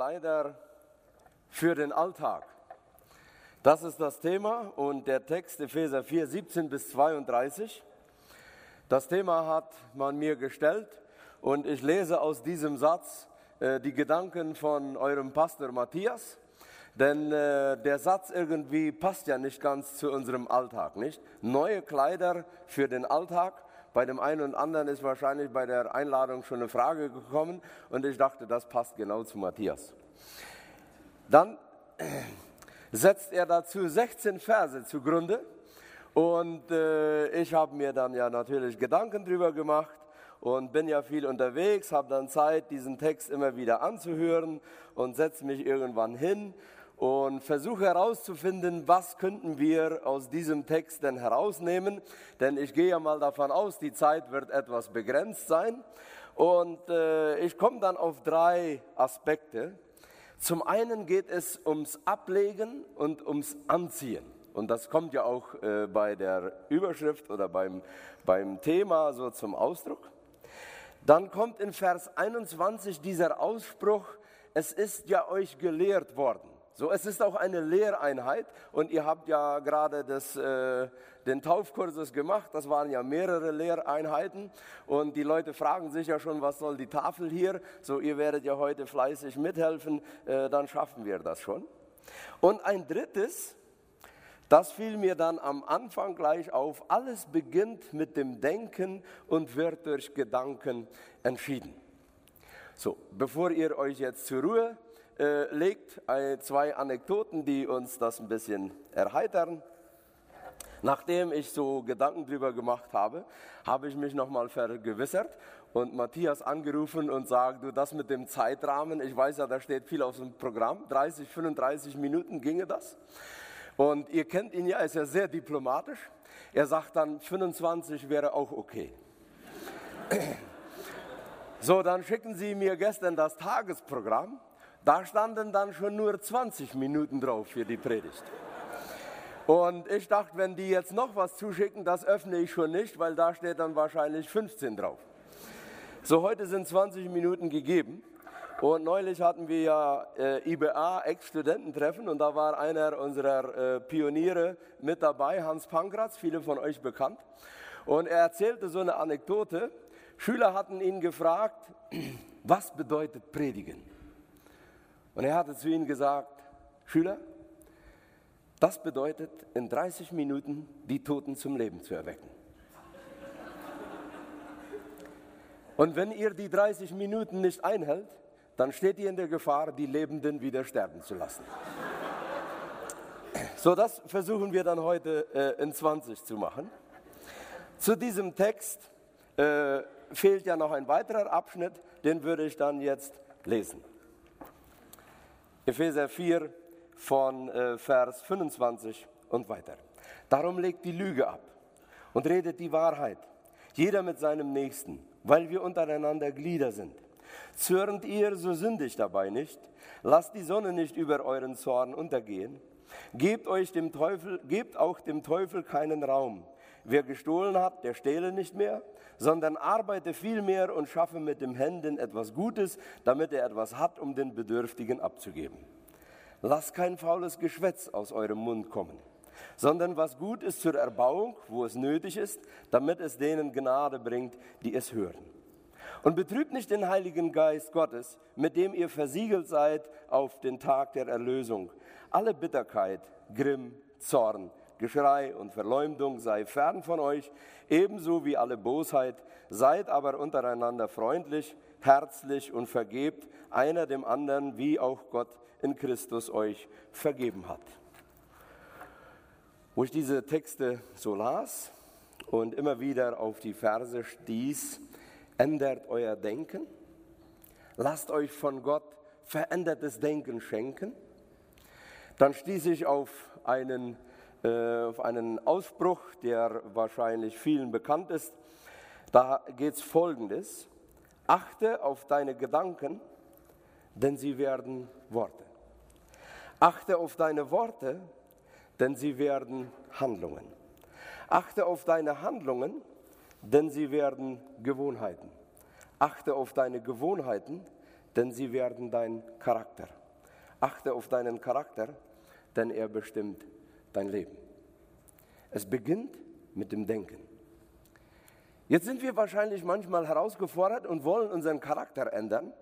Kleider für den Alltag. Das ist das Thema und der Text Epheser 4, 17 bis 32. Das Thema hat man mir gestellt und ich lese aus diesem Satz äh, die Gedanken von eurem Pastor Matthias, denn äh, der Satz irgendwie passt ja nicht ganz zu unserem Alltag, nicht? Neue Kleider für den Alltag. Bei dem einen und anderen ist wahrscheinlich bei der Einladung schon eine Frage gekommen und ich dachte, das passt genau zu Matthias. Dann setzt er dazu 16 Verse zugrunde und äh, ich habe mir dann ja natürlich Gedanken drüber gemacht und bin ja viel unterwegs, habe dann Zeit, diesen Text immer wieder anzuhören und setze mich irgendwann hin und versuche herauszufinden, was könnten wir aus diesem Text denn herausnehmen. Denn ich gehe ja mal davon aus, die Zeit wird etwas begrenzt sein. Und äh, ich komme dann auf drei Aspekte. Zum einen geht es ums Ablegen und ums Anziehen. Und das kommt ja auch äh, bei der Überschrift oder beim, beim Thema so zum Ausdruck. Dann kommt in Vers 21 dieser Ausspruch, es ist ja euch gelehrt worden. So, es ist auch eine Lehreinheit und ihr habt ja gerade das, äh, den Taufkursus gemacht, das waren ja mehrere Lehreinheiten und die Leute fragen sich ja schon, was soll die Tafel hier? So, ihr werdet ja heute fleißig mithelfen, äh, dann schaffen wir das schon. Und ein drittes, das fiel mir dann am Anfang gleich auf, alles beginnt mit dem Denken und wird durch Gedanken entschieden. So, bevor ihr euch jetzt zur Ruhe äh, legt zwei Anekdoten, die uns das ein bisschen erheitern. Nachdem ich so Gedanken drüber gemacht habe, habe ich mich nochmal vergewissert und Matthias angerufen und sagt, du, das mit dem Zeitrahmen, ich weiß ja, da steht viel auf dem Programm, 30, 35 Minuten ginge das. Und ihr kennt ihn ja, ist ja sehr diplomatisch. Er sagt dann, 25 wäre auch okay. So, dann schicken Sie mir gestern das Tagesprogramm da standen dann schon nur 20 Minuten drauf für die Predigt. Und ich dachte, wenn die jetzt noch was zuschicken, das öffne ich schon nicht, weil da steht dann wahrscheinlich 15 drauf. So, heute sind 20 Minuten gegeben. Und neulich hatten wir ja äh, IBA, Ex-Studententreffen, und da war einer unserer äh, Pioniere mit dabei, Hans Pankratz, viele von euch bekannt. Und er erzählte so eine Anekdote. Schüler hatten ihn gefragt, was bedeutet Predigen? Und er hatte zu ihnen gesagt, Schüler, das bedeutet, in 30 Minuten die Toten zum Leben zu erwecken. Und wenn ihr die 30 Minuten nicht einhält, dann steht ihr in der Gefahr, die Lebenden wieder sterben zu lassen. So, das versuchen wir dann heute äh, in 20 zu machen. Zu diesem Text äh, fehlt ja noch ein weiterer Abschnitt, den würde ich dann jetzt lesen. Epheser 4 von äh, Vers 25 und weiter. Darum legt die Lüge ab und redet die Wahrheit, jeder mit seinem Nächsten, weil wir untereinander Glieder sind. Zürnt ihr, so sündigt dabei nicht. Lasst die Sonne nicht über euren Zorn untergehen. Gebt, euch dem Teufel, gebt auch dem Teufel keinen Raum. Wer gestohlen hat, der stehle nicht mehr, sondern arbeite vielmehr und schaffe mit den Händen etwas Gutes, damit er etwas hat, um den Bedürftigen abzugeben. Lasst kein faules Geschwätz aus eurem Mund kommen, sondern was gut ist zur Erbauung, wo es nötig ist, damit es denen Gnade bringt, die es hören. Und betrübt nicht den Heiligen Geist Gottes, mit dem ihr versiegelt seid auf den Tag der Erlösung. Alle Bitterkeit, Grimm, Zorn, Geschrei und Verleumdung sei fern von euch, ebenso wie alle Bosheit. Seid aber untereinander freundlich, herzlich und vergebt einer dem anderen, wie auch Gott in Christus euch vergeben hat. Wo ich diese Texte so las und immer wieder auf die Verse stieß, ändert euer Denken, lasst euch von Gott verändertes Denken schenken, dann stieß ich auf einen auf einen Ausspruch, der wahrscheinlich vielen bekannt ist. Da geht es folgendes. Achte auf deine Gedanken, denn sie werden Worte. Achte auf deine Worte, denn sie werden Handlungen. Achte auf deine Handlungen, denn sie werden Gewohnheiten. Achte auf deine Gewohnheiten, denn sie werden dein Charakter. Achte auf deinen Charakter, denn er bestimmt dein Leben. Es beginnt mit dem Denken. Jetzt sind wir wahrscheinlich manchmal herausgefordert und wollen unseren Charakter ändern,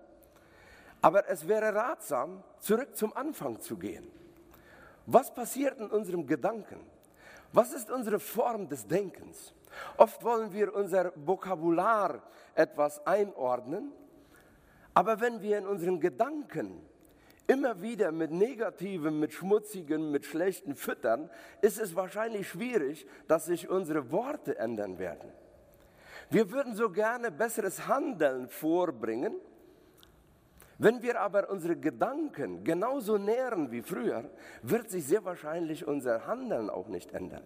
aber es wäre ratsam, zurück zum Anfang zu gehen. Was passiert in unserem Gedanken? Was ist unsere Form des Denkens? Oft wollen wir unser Vokabular etwas einordnen, aber wenn wir in unseren Gedanken immer wieder mit Negativem, mit Schmutzigem, mit Schlechten füttern, ist es wahrscheinlich schwierig, dass sich unsere Worte ändern werden. Wir würden so gerne besseres Handeln vorbringen, wenn wir aber unsere Gedanken genauso nähren wie früher, wird sich sehr wahrscheinlich unser Handeln auch nicht ändern.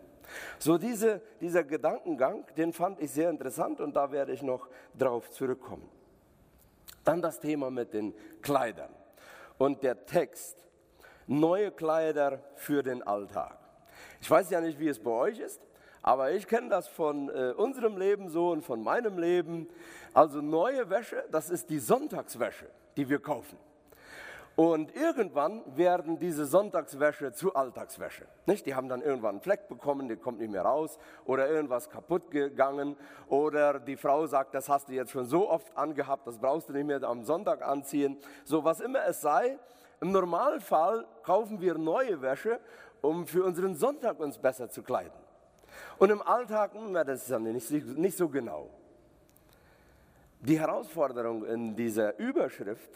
So diese, dieser Gedankengang, den fand ich sehr interessant und da werde ich noch drauf zurückkommen. Dann das Thema mit den Kleidern und der Text. Neue Kleider für den Alltag. Ich weiß ja nicht, wie es bei euch ist, aber ich kenne das von äh, unserem Leben so und von meinem Leben. Also neue Wäsche, das ist die Sonntagswäsche die wir kaufen. Und irgendwann werden diese Sonntagswäsche zu Alltagswäsche. Nicht? Die haben dann irgendwann einen Fleck bekommen, der kommt nicht mehr raus oder irgendwas kaputt gegangen oder die Frau sagt, das hast du jetzt schon so oft angehabt, das brauchst du nicht mehr am Sonntag anziehen. So was immer es sei, im Normalfall kaufen wir neue Wäsche, um für unseren Sonntag uns besser zu kleiden. Und im Alltag, hm, na, das ist dann nicht, nicht so genau. Die Herausforderung in dieser Überschrift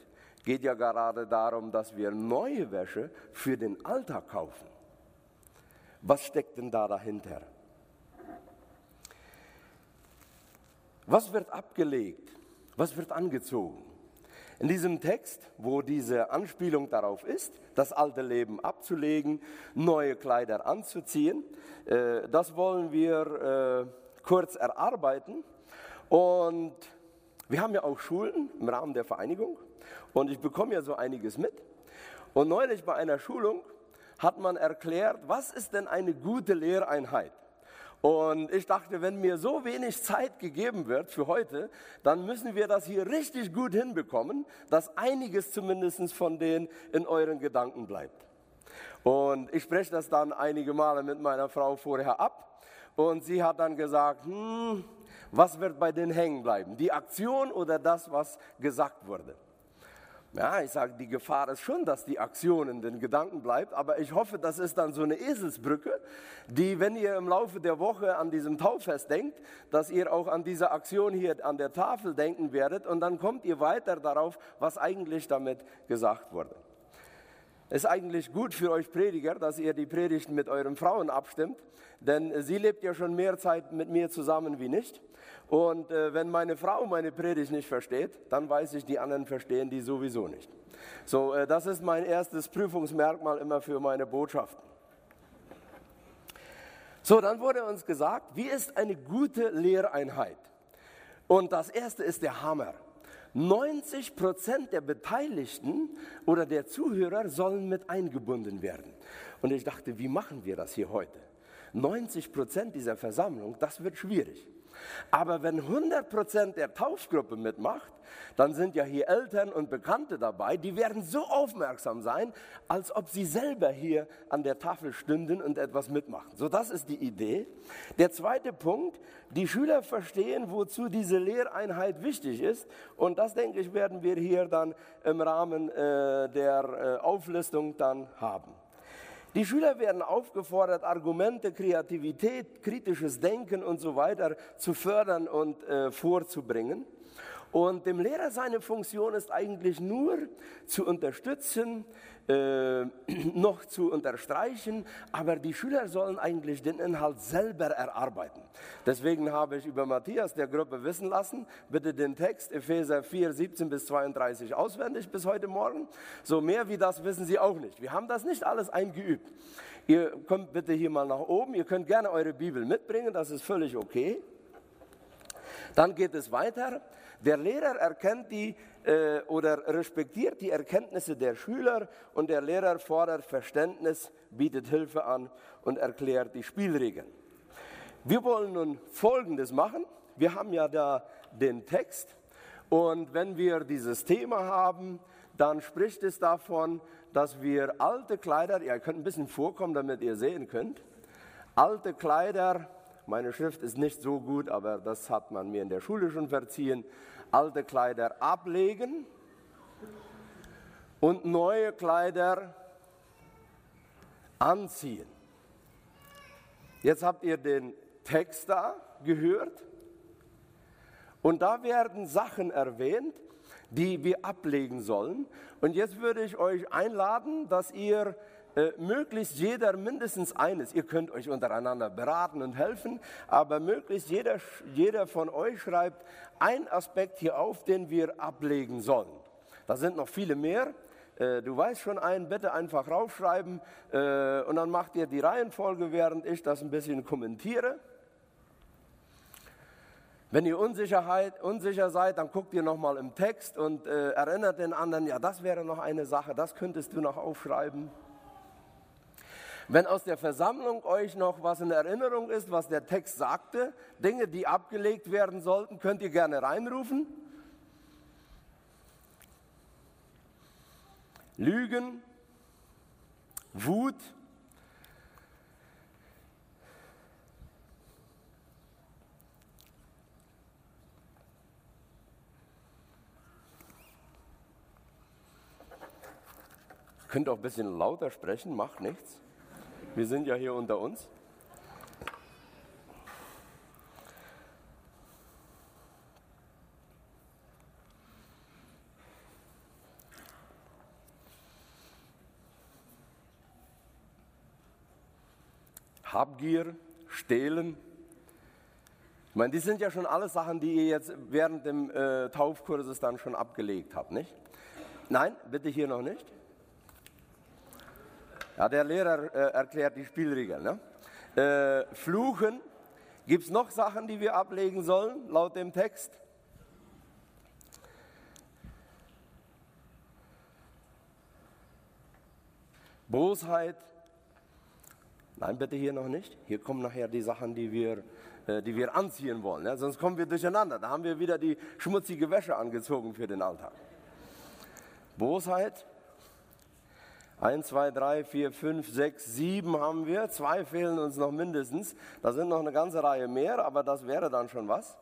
geht ja gerade darum, dass wir neue Wäsche für den Alltag kaufen. Was steckt denn da dahinter? Was wird abgelegt? Was wird angezogen? In diesem Text, wo diese Anspielung darauf ist, das alte Leben abzulegen, neue Kleider anzuziehen, äh, das wollen wir äh, kurz erarbeiten. Und wir haben ja auch Schulen im Rahmen der Vereinigung und ich bekomme ja so einiges mit. Und neulich bei einer Schulung hat man erklärt, was ist denn eine gute Lehreinheit? Und ich dachte, wenn mir so wenig Zeit gegeben wird für heute, dann müssen wir das hier richtig gut hinbekommen, dass einiges zumindest von denen in euren Gedanken bleibt. Und ich spreche das dann einige Male mit meiner Frau vorher ab. Und sie hat dann gesagt, hm, was wird bei denen hängen bleiben? Die Aktion oder das, was gesagt wurde? Ja, ich sage, die Gefahr ist schon, dass die Aktion in den Gedanken bleibt, aber ich hoffe, das ist dann so eine Eselsbrücke, die, wenn ihr im Laufe der Woche an diesem Taufest denkt, dass ihr auch an diese Aktion hier an der Tafel denken werdet und dann kommt ihr weiter darauf, was eigentlich damit gesagt wurde. Es ist eigentlich gut für euch Prediger, dass ihr die Predigten mit euren Frauen abstimmt, denn sie lebt ja schon mehr Zeit mit mir zusammen wie nicht. Und äh, wenn meine Frau meine Predigt nicht versteht, dann weiß ich, die anderen verstehen die sowieso nicht. So, äh, das ist mein erstes Prüfungsmerkmal immer für meine Botschaften. So, dann wurde uns gesagt, wie ist eine gute Lehreinheit? Und das erste ist der Hammer. 90 Prozent der Beteiligten oder der Zuhörer sollen mit eingebunden werden. Und ich dachte, wie machen wir das hier heute? 90 Prozent dieser Versammlung, das wird schwierig. Aber wenn 100% der Taufgruppe mitmacht, dann sind ja hier Eltern und Bekannte dabei, die werden so aufmerksam sein, als ob sie selber hier an der Tafel stünden und etwas mitmachen. So, das ist die Idee. Der zweite Punkt, die Schüler verstehen, wozu diese Lehreinheit wichtig ist. Und das, denke ich, werden wir hier dann im Rahmen äh, der äh, Auflistung dann haben. Die Schüler werden aufgefordert, Argumente, Kreativität, kritisches Denken und so weiter zu fördern und äh, vorzubringen. Und dem Lehrer seine Funktion ist eigentlich nur zu unterstützen, äh, noch zu unterstreichen, aber die Schüler sollen eigentlich den Inhalt selber erarbeiten. Deswegen habe ich über Matthias der Gruppe wissen lassen, bitte den Text Epheser 4, 17 bis 32 auswendig bis heute Morgen. So mehr wie das wissen Sie auch nicht. Wir haben das nicht alles eingeübt. Ihr kommt bitte hier mal nach oben. Ihr könnt gerne eure Bibel mitbringen, das ist völlig okay. Dann geht es weiter. Der Lehrer erkennt die äh, oder respektiert die Erkenntnisse der Schüler und der Lehrer fordert Verständnis, bietet Hilfe an und erklärt die Spielregeln. Wir wollen nun Folgendes machen. Wir haben ja da den Text Und wenn wir dieses Thema haben, dann spricht es davon, dass wir alte Kleider, ihr könnt ein bisschen vorkommen, damit ihr sehen könnt, alte Kleider, meine Schrift ist nicht so gut, aber das hat man mir in der Schule schon verziehen, alte Kleider ablegen und neue Kleider anziehen. Jetzt habt ihr den Text da gehört und da werden Sachen erwähnt, die wir ablegen sollen. Und jetzt würde ich euch einladen, dass ihr äh, möglichst jeder mindestens eines, ihr könnt euch untereinander beraten und helfen, aber möglichst jeder, jeder von euch schreibt einen Aspekt hier auf, den wir ablegen sollen. Da sind noch viele mehr. Äh, du weißt schon einen, bitte einfach raufschreiben äh, und dann macht ihr die Reihenfolge, während ich das ein bisschen kommentiere. Wenn ihr Unsicherheit, unsicher seid, dann guckt ihr nochmal im Text und äh, erinnert den anderen, ja, das wäre noch eine Sache, das könntest du noch aufschreiben. Wenn aus der Versammlung euch noch was in Erinnerung ist, was der Text sagte, Dinge, die abgelegt werden sollten, könnt ihr gerne reinrufen. Lügen, Wut, Könnt auch ein bisschen lauter sprechen, macht nichts. Wir sind ja hier unter uns. Habgier, Stehlen. Ich meine, die sind ja schon alle Sachen, die ihr jetzt während dem äh, Taufkurses dann schon abgelegt habt, nicht? Nein, bitte hier noch nicht. Ja, der Lehrer äh, erklärt die Spielregeln. Ne? Äh, Fluchen, gibt es noch Sachen, die wir ablegen sollen, laut dem Text? Bosheit, nein, bitte hier noch nicht. Hier kommen nachher die Sachen, die wir, äh, die wir anziehen wollen. Ja? Sonst kommen wir durcheinander. Da haben wir wieder die schmutzige Wäsche angezogen für den Alltag. Bosheit, 1, 2, 3, 4, 5, 6, 7 haben wir. Zwei fehlen uns noch mindestens. Da sind noch eine ganze Reihe mehr, aber das wäre dann schon was.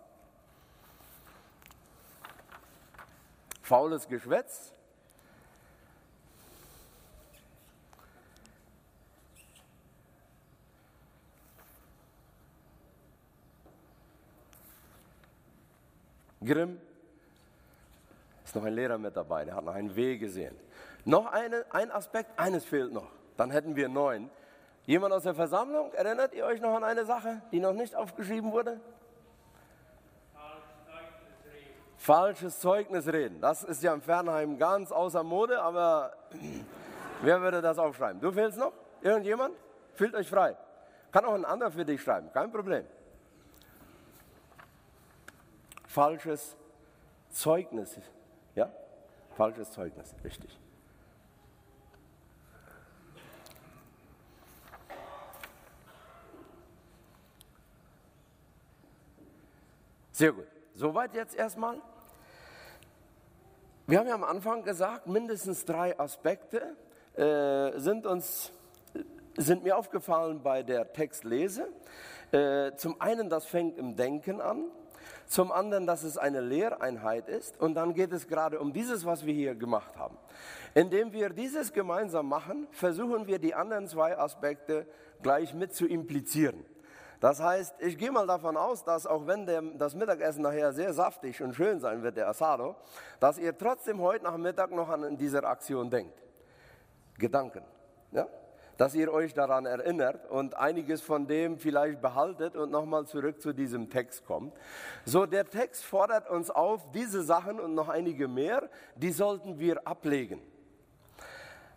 Faules Geschwätz. Grimm. Ist noch ein Lehrer mit dabei, der hat noch einen Weg gesehen. Noch eine, ein Aspekt, eines fehlt noch. Dann hätten wir neun. Jemand aus der Versammlung, erinnert ihr euch noch an eine Sache, die noch nicht aufgeschrieben wurde? Falsches Zeugnis reden. Das ist ja im Fernheim ganz außer Mode, aber wer würde das aufschreiben? Du fehlst noch? Irgendjemand? Fühlt euch frei. Kann auch ein anderer für dich schreiben, kein Problem. Falsches Zeugnis. Ja? Falsches Zeugnis, richtig. Sehr gut. Soweit jetzt erstmal. Wir haben ja am Anfang gesagt, mindestens drei Aspekte äh, sind uns sind mir aufgefallen bei der Textlese. Äh, zum einen, das fängt im Denken an. Zum anderen, dass es eine Lehreinheit ist. Und dann geht es gerade um dieses, was wir hier gemacht haben. Indem wir dieses gemeinsam machen, versuchen wir die anderen zwei Aspekte gleich mit zu implizieren. Das heißt, ich gehe mal davon aus, dass auch wenn der, das Mittagessen nachher sehr saftig und schön sein wird, der Asado, dass ihr trotzdem heute Nachmittag noch an diese Aktion denkt. Gedanken. Ja? Dass ihr euch daran erinnert und einiges von dem vielleicht behaltet und nochmal zurück zu diesem Text kommt. So, der Text fordert uns auf, diese Sachen und noch einige mehr, die sollten wir ablegen.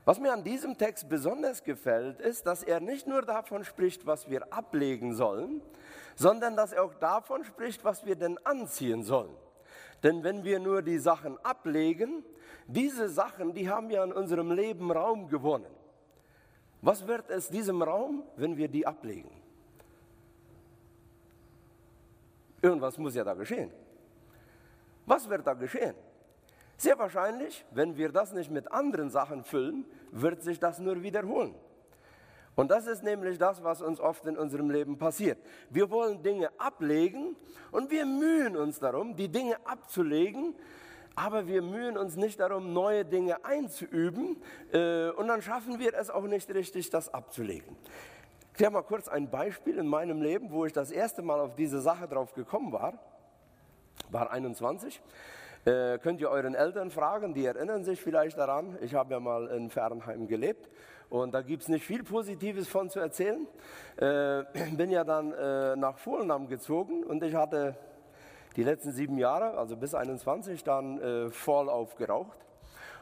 Was mir an diesem Text besonders gefällt, ist, dass er nicht nur davon spricht, was wir ablegen sollen, sondern dass er auch davon spricht, was wir denn anziehen sollen. Denn wenn wir nur die Sachen ablegen, diese Sachen, die haben ja in unserem Leben Raum gewonnen. Was wird es diesem Raum, wenn wir die ablegen? Irgendwas muss ja da geschehen. Was wird da geschehen? Sehr wahrscheinlich, wenn wir das nicht mit anderen Sachen füllen, wird sich das nur wiederholen. Und das ist nämlich das, was uns oft in unserem Leben passiert. Wir wollen Dinge ablegen und wir mühen uns darum, die Dinge abzulegen, aber wir mühen uns nicht darum, neue Dinge einzuüben äh, und dann schaffen wir es auch nicht richtig, das abzulegen. Ich habe mal kurz ein Beispiel in meinem Leben, wo ich das erste Mal auf diese Sache drauf gekommen war. War 21. Äh, könnt ihr euren Eltern fragen, die erinnern sich vielleicht daran. Ich habe ja mal in Fernheim gelebt und da gibt es nicht viel Positives von zu erzählen. Äh, bin ja dann äh, nach Volnam gezogen und ich hatte die letzten sieben Jahre, also bis 21, dann äh, voll aufgeraucht.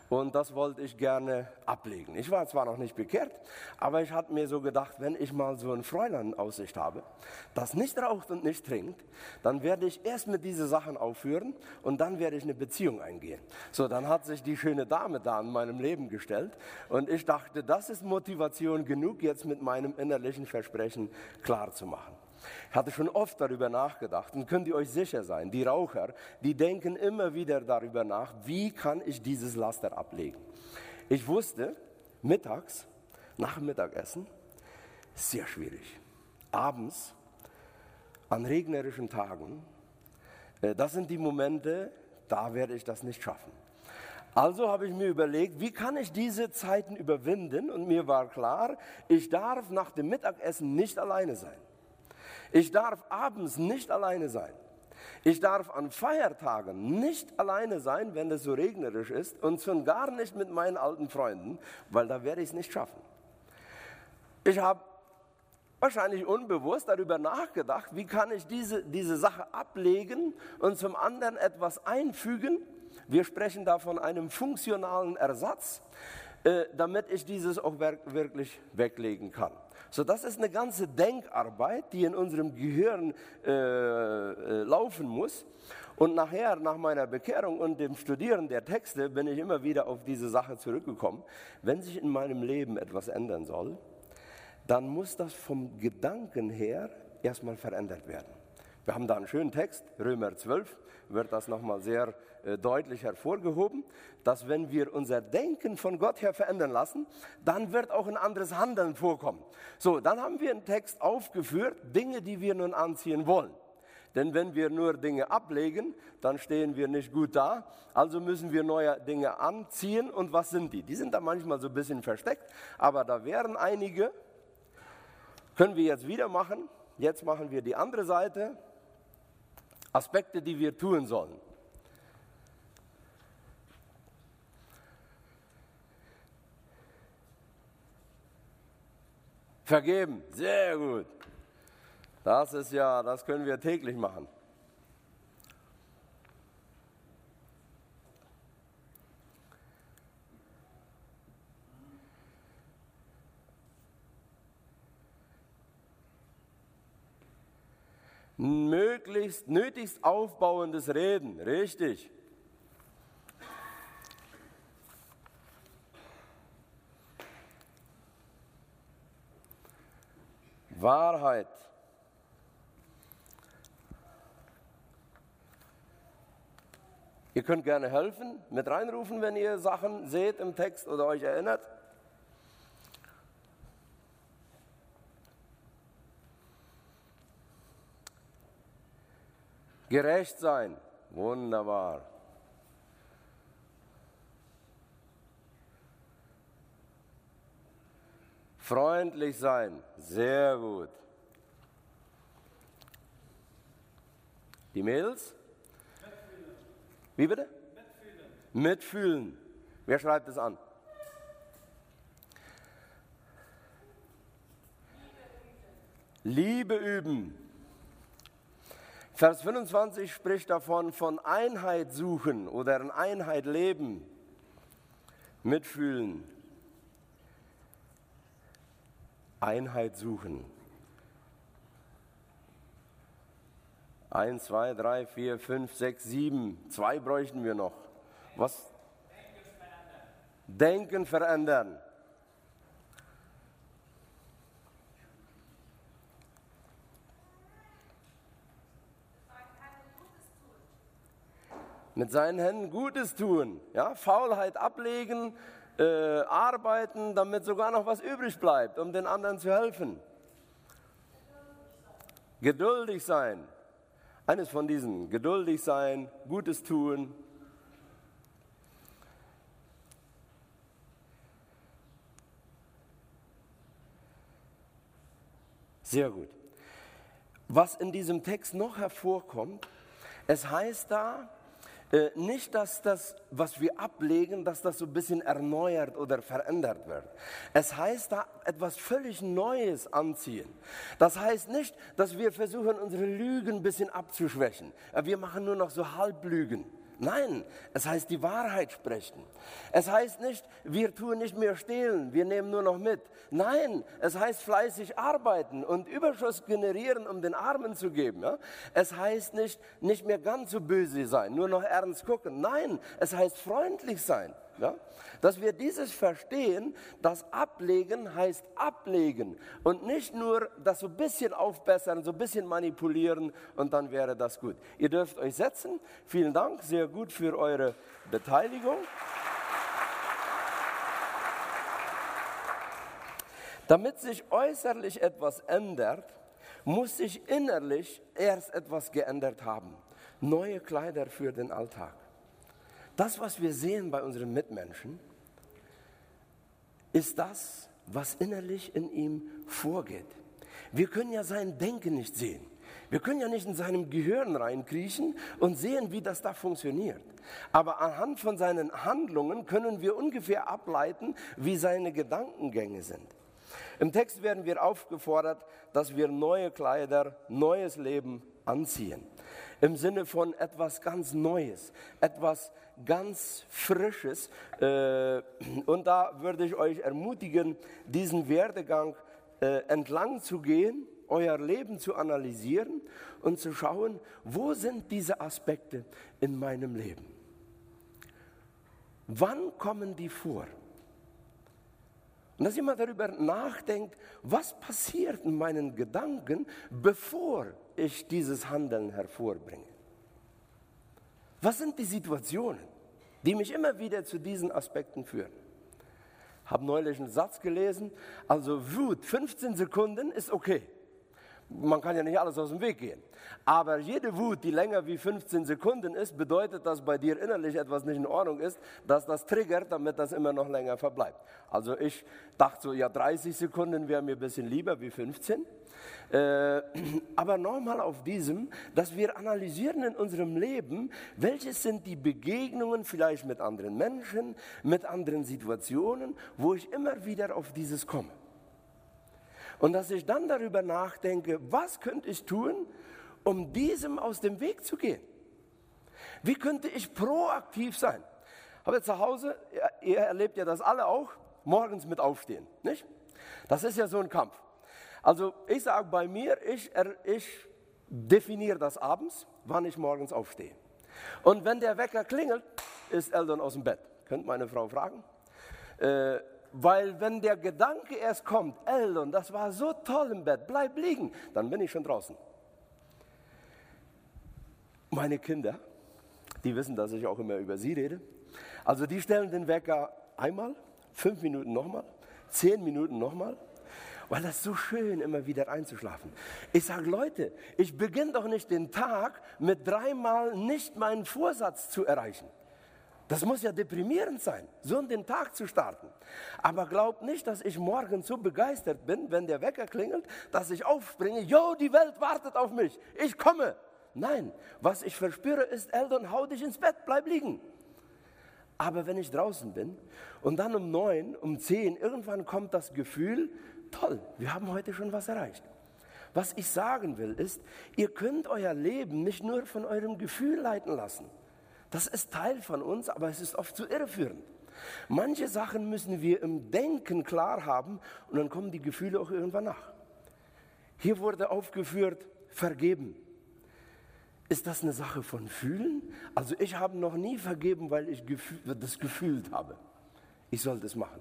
Und das wollte ich gerne ablegen. Ich war zwar noch nicht bekehrt, aber ich hatte mir so gedacht, wenn ich mal so ein Fräulein in Aussicht habe, das nicht raucht und nicht trinkt, dann werde ich erst mit diesen Sachen aufhören und dann werde ich eine Beziehung eingehen. So, dann hat sich die schöne Dame da in meinem Leben gestellt und ich dachte, das ist Motivation genug, jetzt mit meinem innerlichen Versprechen klar zu machen. Ich hatte schon oft darüber nachgedacht und könnt ihr euch sicher sein, die Raucher, die denken immer wieder darüber nach, wie kann ich dieses Laster ablegen. Ich wusste, mittags, nach dem Mittagessen, sehr schwierig. Abends, an regnerischen Tagen, äh, das sind die Momente, da werde ich das nicht schaffen. Also habe ich mir überlegt, wie kann ich diese Zeiten überwinden? Und mir war klar, ich darf nach dem Mittagessen nicht alleine sein. Ich darf abends nicht alleine sein. Ich darf an Feiertagen nicht alleine sein, wenn es so regnerisch ist und schon gar nicht mit meinen alten Freunden, weil da werde ich es nicht schaffen. Ich habe wahrscheinlich unbewusst darüber nachgedacht, wie kann ich diese, diese Sache ablegen und zum anderen etwas einfügen. Wir sprechen da von einem funktionalen Ersatz, äh, damit ich dieses auch wirklich weglegen kann. So, das ist eine ganze Denkarbeit, die in unserem Gehirn äh, äh, laufen muss. Und nachher, nach meiner Bekehrung und dem Studieren der Texte, bin ich immer wieder auf diese Sache zurückgekommen. Wenn sich in meinem Leben etwas ändern soll, dann muss das vom Gedanken her erstmal verändert werden. Wir haben da einen schönen Text, Römer 12, wird das nochmal sehr äh, deutlich hervorgehoben, dass wenn wir unser Denken von Gott her verändern lassen, dann wird auch ein anderes Handeln vorkommen. So, dann haben wir einen Text aufgeführt, Dinge, die wir nun anziehen wollen. Denn wenn wir nur Dinge ablegen, dann stehen wir nicht gut da. Also müssen wir neue Dinge anziehen. Und was sind die? Die sind da manchmal so ein bisschen versteckt, aber da wären einige. Können wir jetzt wieder machen. Jetzt machen wir die andere Seite. Aspekte, die wir tun sollen. Vergeben, sehr gut. Das ist ja, das können wir täglich machen. Möglichst, nötigst aufbauendes Reden, richtig. Wahrheit. Ihr könnt gerne helfen, mit reinrufen, wenn ihr Sachen seht im Text oder euch erinnert. Gerecht sein, wunderbar. Freundlich sein, sehr gut. Die Mädels? Mitfühlen. Wie bitte? Mitfühlen. Mitfühlen. Wer schreibt es an? Liebe üben. Vers 25 spricht davon, von Einheit suchen oder in Einheit leben, mitfühlen. Einheit suchen. Eins, zwei, drei, vier, fünf, sechs, sieben. Zwei bräuchten wir noch. Was? Denken verändern. Mit seinen Händen Gutes tun, ja, Faulheit ablegen, äh, arbeiten, damit sogar noch was übrig bleibt, um den anderen zu helfen. Geduldig sein. Eines von diesen. Geduldig sein, Gutes tun. Sehr gut. Was in diesem Text noch hervorkommt, es heißt da, äh, nicht, dass das, was wir ablegen, dass das so ein bisschen erneuert oder verändert wird. Es heißt da etwas völlig Neues anziehen. Das heißt nicht, dass wir versuchen, unsere Lügen ein bisschen abzuschwächen. Wir machen nur noch so Halblügen. Nein, es heißt die Wahrheit sprechen. Es heißt nicht, wir tun nicht mehr stehlen, wir nehmen nur noch mit. Nein, es heißt fleißig arbeiten und Überschuss generieren, um den Armen zu geben. Ja? Es heißt nicht, nicht mehr ganz so böse sein, nur noch ernst gucken. Nein, es heißt freundlich sein. Ja? Dass wir dieses verstehen, das Ablegen heißt ablegen und nicht nur das so ein bisschen aufbessern, so ein bisschen manipulieren und dann wäre das gut. Ihr dürft euch setzen. Vielen Dank, sehr gut für eure Beteiligung. Damit sich äußerlich etwas ändert, muss sich innerlich erst etwas geändert haben. Neue Kleider für den Alltag. Das, was wir sehen bei unseren Mitmenschen, ist das, was innerlich in ihm vorgeht. Wir können ja sein Denken nicht sehen. Wir können ja nicht in seinem Gehirn reinkriechen und sehen, wie das da funktioniert. Aber anhand von seinen Handlungen können wir ungefähr ableiten, wie seine Gedankengänge sind. Im Text werden wir aufgefordert, dass wir neue Kleider, neues Leben anziehen im Sinne von etwas ganz Neues, etwas ganz Frisches. Äh, und da würde ich euch ermutigen, diesen Werdegang äh, entlang zu gehen, euer Leben zu analysieren und zu schauen, wo sind diese Aspekte in meinem Leben? Wann kommen die vor? Und dass jemand darüber nachdenkt, was passiert in meinen Gedanken, bevor ich dieses Handeln hervorbringe. Was sind die Situationen, die mich immer wieder zu diesen Aspekten führen? Ich habe neulich einen Satz gelesen, also Wut, 15 Sekunden ist okay man kann ja nicht alles aus dem Weg gehen. Aber jede Wut, die länger wie 15 Sekunden ist, bedeutet, dass bei dir innerlich etwas nicht in Ordnung ist, dass das triggert, damit das immer noch länger verbleibt. Also ich dachte so, ja 30 Sekunden wäre mir ein bisschen lieber wie 15. Äh, aber nochmal auf diesem, dass wir analysieren in unserem Leben, welche sind die Begegnungen vielleicht mit anderen Menschen, mit anderen Situationen, wo ich immer wieder auf dieses komme. Und dass ich dann darüber nachdenke, was könnte ich tun, um diesem aus dem Weg zu gehen? Wie könnte ich proaktiv sein? Aber zu Hause, ihr erlebt ja das alle auch, morgens mit aufstehen, nicht? Das ist ja so ein Kampf. Also ich sage bei mir, ich, ich definiere das abends, wann ich morgens aufstehe. Und wenn der Wecker klingelt, ist Eldon aus dem Bett. Könnt meine Frau fragen. Äh, weil wenn der Gedanke erst kommt, Eldon, das war so toll im Bett, bleib liegen, dann bin ich schon draußen. Meine Kinder, die wissen, dass ich auch immer über sie rede. Also die stellen den Wecker einmal, fünf Minuten nochmal, zehn Minuten nochmal, weil das so schön immer wieder einzuschlafen. Ich sage, Leute, ich beginne doch nicht den Tag mit dreimal nicht meinen Vorsatz zu erreichen. Das muss ja deprimierend sein, so in den Tag zu starten. Aber glaubt nicht, dass ich morgen so begeistert bin, wenn der Wecker klingelt, dass ich aufspringe, jo, die Welt wartet auf mich, ich komme. Nein, was ich verspüre ist, Eldon, hau dich ins Bett, bleib liegen. Aber wenn ich draußen bin und dann um neun, um zehn, irgendwann kommt das Gefühl, toll, wir haben heute schon was erreicht. Was ich sagen will ist, ihr könnt euer Leben nicht nur von eurem Gefühl leiten lassen. Das ist Teil von uns, aber es ist oft zu irreführend. Manche Sachen müssen wir im Denken klar haben und dann kommen die Gefühle auch irgendwann nach. Hier wurde aufgeführt, vergeben. Ist das eine Sache von Fühlen? Also ich habe noch nie vergeben, weil ich das gefühlt habe. Ich soll das machen.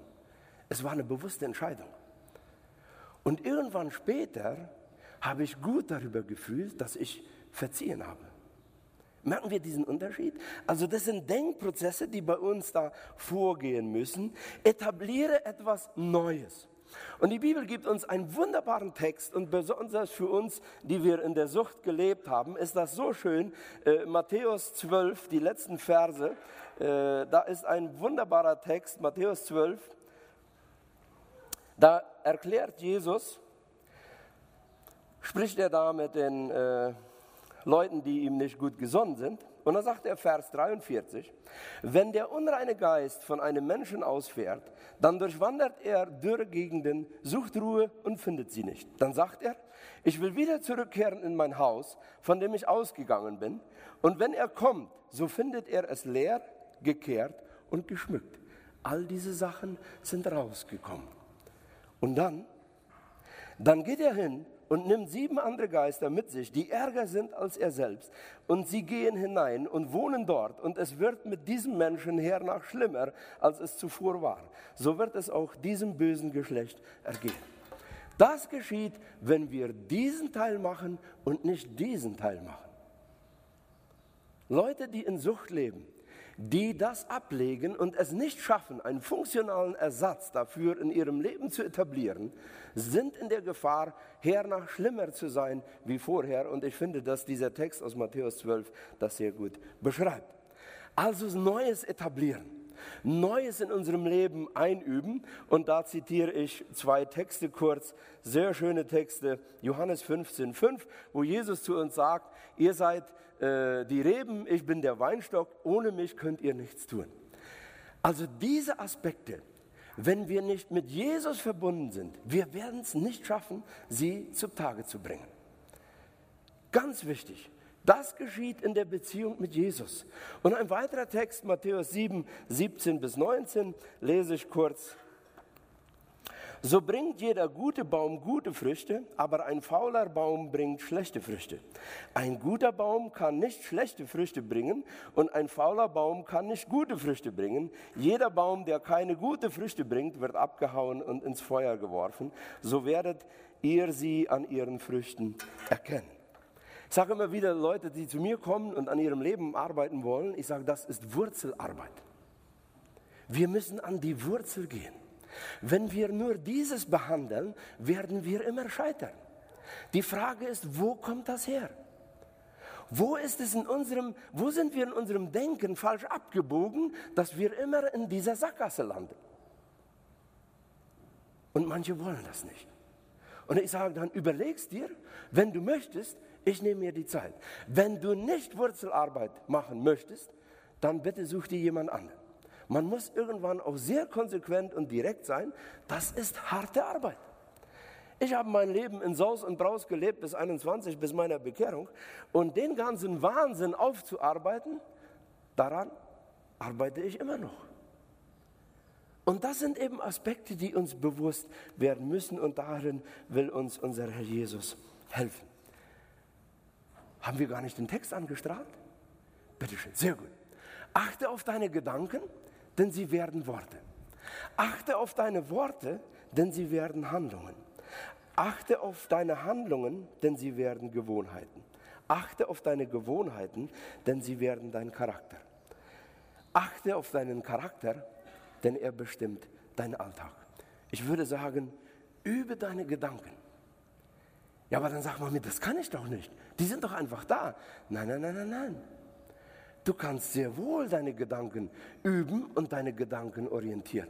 Es war eine bewusste Entscheidung. Und irgendwann später habe ich gut darüber gefühlt, dass ich verziehen habe. Merken wir diesen Unterschied? Also das sind Denkprozesse, die bei uns da vorgehen müssen. Etabliere etwas Neues. Und die Bibel gibt uns einen wunderbaren Text und besonders für uns, die wir in der Sucht gelebt haben, ist das so schön. Äh, Matthäus 12, die letzten Verse, äh, da ist ein wunderbarer Text, Matthäus 12. Da erklärt Jesus, spricht er da mit den äh, Leuten, die ihm nicht gut gesonnen sind. Und dann sagt er Vers 43, wenn der unreine Geist von einem Menschen ausfährt, dann durchwandert er dürre Gegenden, sucht Ruhe und findet sie nicht. Dann sagt er, ich will wieder zurückkehren in mein Haus, von dem ich ausgegangen bin. Und wenn er kommt, so findet er es leer, gekehrt und geschmückt. All diese Sachen sind rausgekommen. Und dann, dann geht er hin und nimmt sieben andere Geister mit sich, die ärger sind als er selbst. Und sie gehen hinein und wohnen dort. Und es wird mit diesem Menschen hernach schlimmer, als es zuvor war. So wird es auch diesem bösen Geschlecht ergehen. Das geschieht, wenn wir diesen Teil machen und nicht diesen Teil machen. Leute, die in Sucht leben, die das ablegen und es nicht schaffen, einen funktionalen Ersatz dafür in ihrem Leben zu etablieren, sind in der Gefahr, hernach schlimmer zu sein wie vorher. Und ich finde, dass dieser Text aus Matthäus 12 das sehr gut beschreibt. Also Neues etablieren. Neues in unserem Leben einüben. Und da zitiere ich zwei Texte kurz, sehr schöne Texte. Johannes 15, 5, wo Jesus zu uns sagt, ihr seid äh, die Reben, ich bin der Weinstock, ohne mich könnt ihr nichts tun. Also diese Aspekte, wenn wir nicht mit Jesus verbunden sind, wir werden es nicht schaffen, sie zutage zu bringen. Ganz wichtig. Das geschieht in der Beziehung mit Jesus. Und ein weiterer Text, Matthäus 7, 17 bis 19, lese ich kurz. So bringt jeder gute Baum gute Früchte, aber ein fauler Baum bringt schlechte Früchte. Ein guter Baum kann nicht schlechte Früchte bringen und ein fauler Baum kann nicht gute Früchte bringen. Jeder Baum, der keine gute Früchte bringt, wird abgehauen und ins Feuer geworfen. So werdet ihr sie an ihren Früchten erkennen. Ich sage immer wieder Leute, die zu mir kommen und an ihrem Leben arbeiten wollen, ich sage, das ist Wurzelarbeit. Wir müssen an die Wurzel gehen. Wenn wir nur dieses behandeln, werden wir immer scheitern. Die Frage ist, wo kommt das her? Wo ist es in unserem, wo sind wir in unserem Denken falsch abgebogen, dass wir immer in dieser Sackgasse landen? Und manche wollen das nicht. Und ich sage dann, überlegst dir, wenn du möchtest, ich nehme mir die Zeit. Wenn du nicht Wurzelarbeit machen möchtest, dann bitte such dir jemand anderen. Man muss irgendwann auch sehr konsequent und direkt sein. Das ist harte Arbeit. Ich habe mein Leben in Saus und Braus gelebt bis 21, bis meiner Bekehrung. Und den ganzen Wahnsinn aufzuarbeiten, daran arbeite ich immer noch. Und das sind eben Aspekte, die uns bewusst werden müssen und darin will uns unser Herr Jesus helfen. Haben wir gar nicht den Text angestrahlt? Bitte schön, sehr gut. Achte auf deine Gedanken denn sie werden Worte. Achte auf deine Worte, denn sie werden Handlungen. Achte auf deine Handlungen, denn sie werden Gewohnheiten. Achte auf deine Gewohnheiten, denn sie werden dein Charakter. Achte auf deinen Charakter, denn er bestimmt deinen Alltag. Ich würde sagen, übe deine Gedanken. Ja, aber dann sag mal mir, das kann ich doch nicht. Die sind doch einfach da. Nein, nein, nein, nein, nein. Du kannst sehr wohl deine Gedanken üben und deine Gedanken orientieren.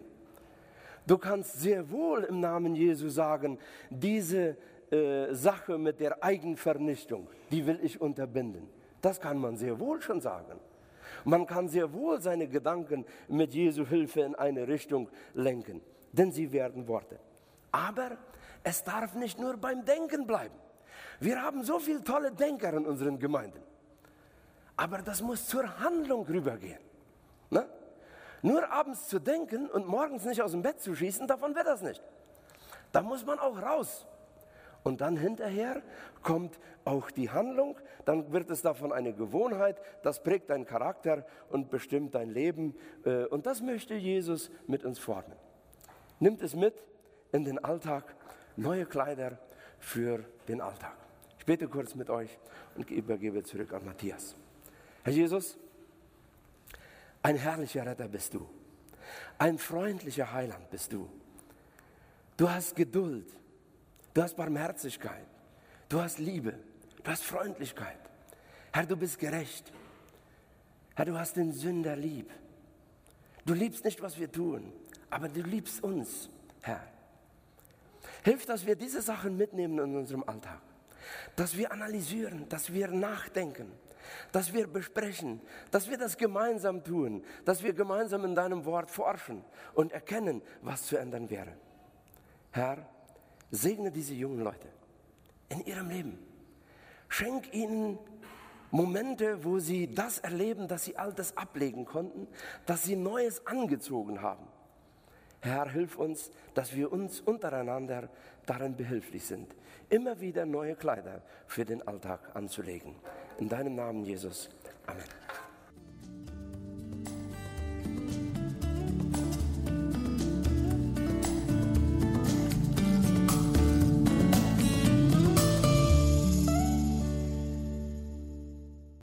Du kannst sehr wohl im Namen Jesu sagen, diese äh, Sache mit der Eigenvernichtung, die will ich unterbinden. Das kann man sehr wohl schon sagen. Man kann sehr wohl seine Gedanken mit Jesu Hilfe in eine Richtung lenken, denn sie werden Worte. Aber es darf nicht nur beim Denken bleiben. Wir haben so viele tolle Denker in unseren Gemeinden. Aber das muss zur Handlung rübergehen. Ne? Nur abends zu denken und morgens nicht aus dem Bett zu schießen, davon wird das nicht. Da muss man auch raus. Und dann hinterher kommt auch die Handlung, dann wird es davon eine Gewohnheit, das prägt deinen Charakter und bestimmt dein Leben. Äh, und das möchte Jesus mit uns formen. Nimmt es mit in den Alltag, neue Kleider für den Alltag. Ich bete kurz mit euch und übergebe zurück an Matthias. Herr Jesus, ein herrlicher Retter bist du. Ein freundlicher Heiland bist du. Du hast Geduld. Du hast Barmherzigkeit. Du hast Liebe. Du hast Freundlichkeit. Herr, du bist gerecht. Herr, du hast den Sünder lieb. Du liebst nicht, was wir tun, aber du liebst uns, Herr. Hilf, dass wir diese Sachen mitnehmen in unserem Alltag. Dass wir analysieren, dass wir nachdenken, dass wir besprechen, dass wir das gemeinsam tun, dass wir gemeinsam in deinem Wort forschen und erkennen, was zu ändern wäre. Herr, segne diese jungen Leute in ihrem Leben. Schenk ihnen Momente, wo sie das erleben, dass sie Altes ablegen konnten, dass sie Neues angezogen haben. Herr, hilf uns, dass wir uns untereinander darin behilflich sind, immer wieder neue Kleider für den Alltag anzulegen. In deinem Namen, Jesus. Amen.